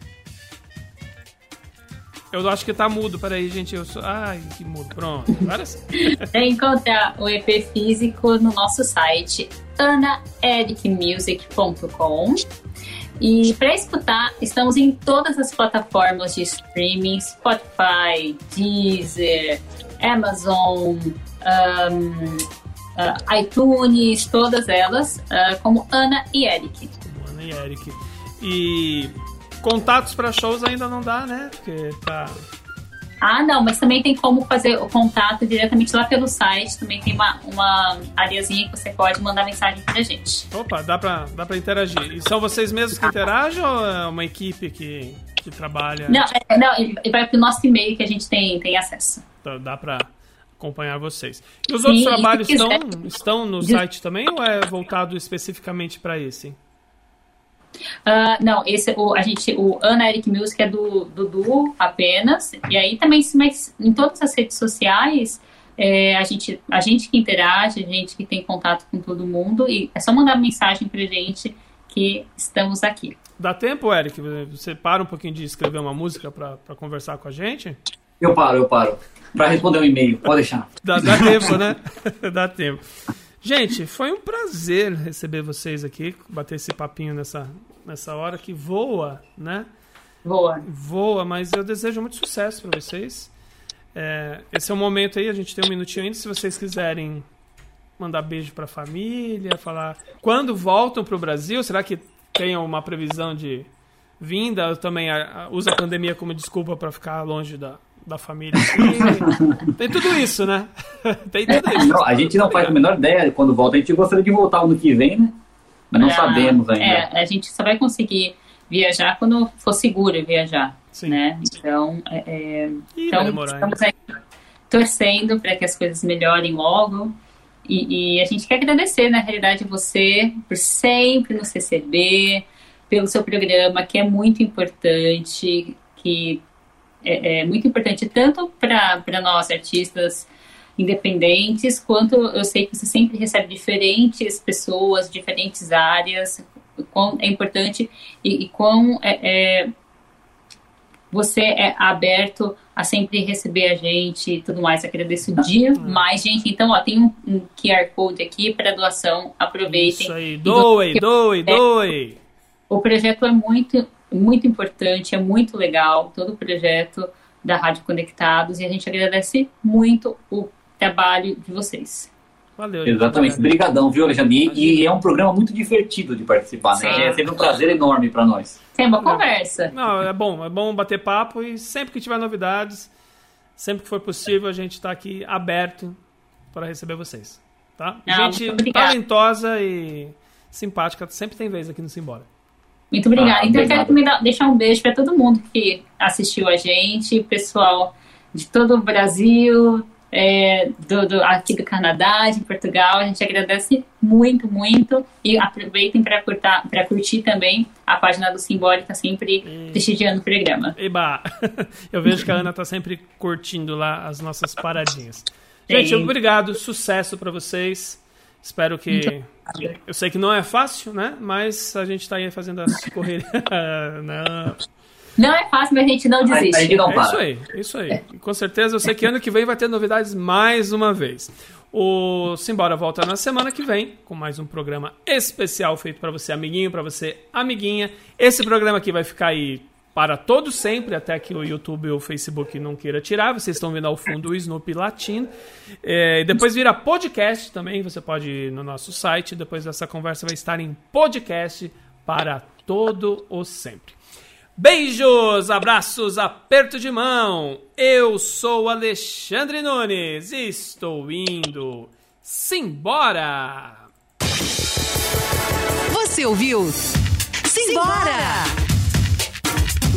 Eu acho que tá mudo, peraí, gente. Eu sou. Ai, que mudo. Pronto, agora sim. [LAUGHS] Encontrar o EP físico no nosso site anaericmusic.com. E para escutar, estamos em todas as plataformas de streaming: Spotify, Deezer, Amazon, um, uh, iTunes, todas elas, uh, como Ana e Eric. Ana e Eric. E contatos pra shows ainda não dá, né? Porque tá. Ah, não, mas também tem como fazer o contato diretamente lá pelo site. Também tem uma, uma areazinha que você pode mandar mensagem pra gente. Opa, dá pra, dá pra interagir. E são vocês mesmos que interagem ou é uma equipe que, que trabalha? Não, é, não, ele vai pro nosso e-mail que a gente tem, tem acesso. Dá- Dá pra acompanhar vocês. E os outros e trabalhos estão, estão no site também ou é voltado especificamente pra esse? Ah, não, esse o, a gente, o Ana Eric Music é do, duo apenas. E aí também, mas em todas as redes sociais, é, a, gente, a gente que interage, a gente que tem contato com todo mundo, e é só mandar mensagem pra gente que estamos aqui. Dá tempo, Eric? Você para um pouquinho de escrever uma música pra, pra conversar com a gente? Eu paro, eu paro. Pra responder um e-mail, pode deixar. Dá, dá tempo, né? [LAUGHS] dá tempo. Gente, foi um prazer receber vocês aqui, bater esse papinho nessa, nessa hora que voa, né? Boa. Voa, mas eu desejo muito sucesso pra vocês. É, esse é o momento aí, a gente tem um minutinho ainda, se vocês quiserem mandar beijo pra família, falar quando voltam pro Brasil, será que tem uma previsão de vinda? Eu também a, a, uso a pandemia como desculpa pra ficar longe da, da família. aqui. [LAUGHS] tem tudo isso, né? [LAUGHS] tem tudo isso. Não, a gente não faz a menor ideia de quando volta. A gente gostaria de voltar ano que vem, né? Mas não Ah, sabemos ainda. É, a gente só vai conseguir viajar quando for seguro viajar, Sim. né? Então, é, é, Ih, então estamos aí torcendo para que as coisas melhorem logo. E, e a gente quer agradecer, na realidade, você por sempre nos receber, pelo seu programa, que é muito importante, que é, é muito importante tanto para nós, artistas independentes, quanto eu sei que você sempre recebe diferentes pessoas, diferentes áreas, quão é importante e, e quão é, é, você é aberto a sempre receber a gente e tudo mais. Agradeço demais, gente. Então, ó, tem um, um QR Code aqui para doação. Aproveitem. Isso aí, doe, doe, doe. O projeto é muito, muito importante, é muito legal, todo o projeto da Rádio Conectados, e a gente agradece muito o trabalho de vocês. Valeu. Exatamente. gente. Brigadão, viu, Alexandre? E, e é um programa muito divertido de participar, né? É sempre um prazer enorme pra nós. Tem uma conversa. Não, é bom, é bom bater papo e sempre que tiver novidades, sempre que for possível, a gente está aqui aberto para receber vocês. Tá? Não, gente talentosa e simpática, sempre tem vez aqui no Simbora. Muito obrigada. Ah, então, eu quero também deixar um beijo para todo mundo que assistiu a gente, pessoal de todo o Brasil, é, do, do- aqui do Canadá, de Portugal. A gente agradece muito, muito. E aproveitem para curtir também a página do que está sempre prestigiando o programa. Eba! [LAUGHS] Eu vejo que a Ana tá sempre curtindo lá as nossas paradinhas. Gente, Sim. obrigado, sucesso para vocês. Espero que. Eu sei que não é fácil, né? Mas a gente tá aí fazendo as [LAUGHS] correrias. [LAUGHS] não. Não é fácil, mas a gente não desiste. não É isso aí, isso aí. E com certeza eu sei que ano que vem vai ter novidades mais uma vez. O Simbora volta na semana que vem com mais um programa especial feito para você, amiguinho, para você, amiguinha. Esse programa aqui vai ficar aí para todo sempre, até que o YouTube ou o Facebook não queira tirar. Vocês estão vendo ao fundo o Snoopy Latino. É, depois vira podcast também. Você pode ir no nosso site. Depois dessa conversa vai estar em podcast para todo o sempre. Beijos, abraços, aperto de mão. Eu sou Alexandre Nunes estou indo. Simbora! Você ouviu? Simbora! Simbora?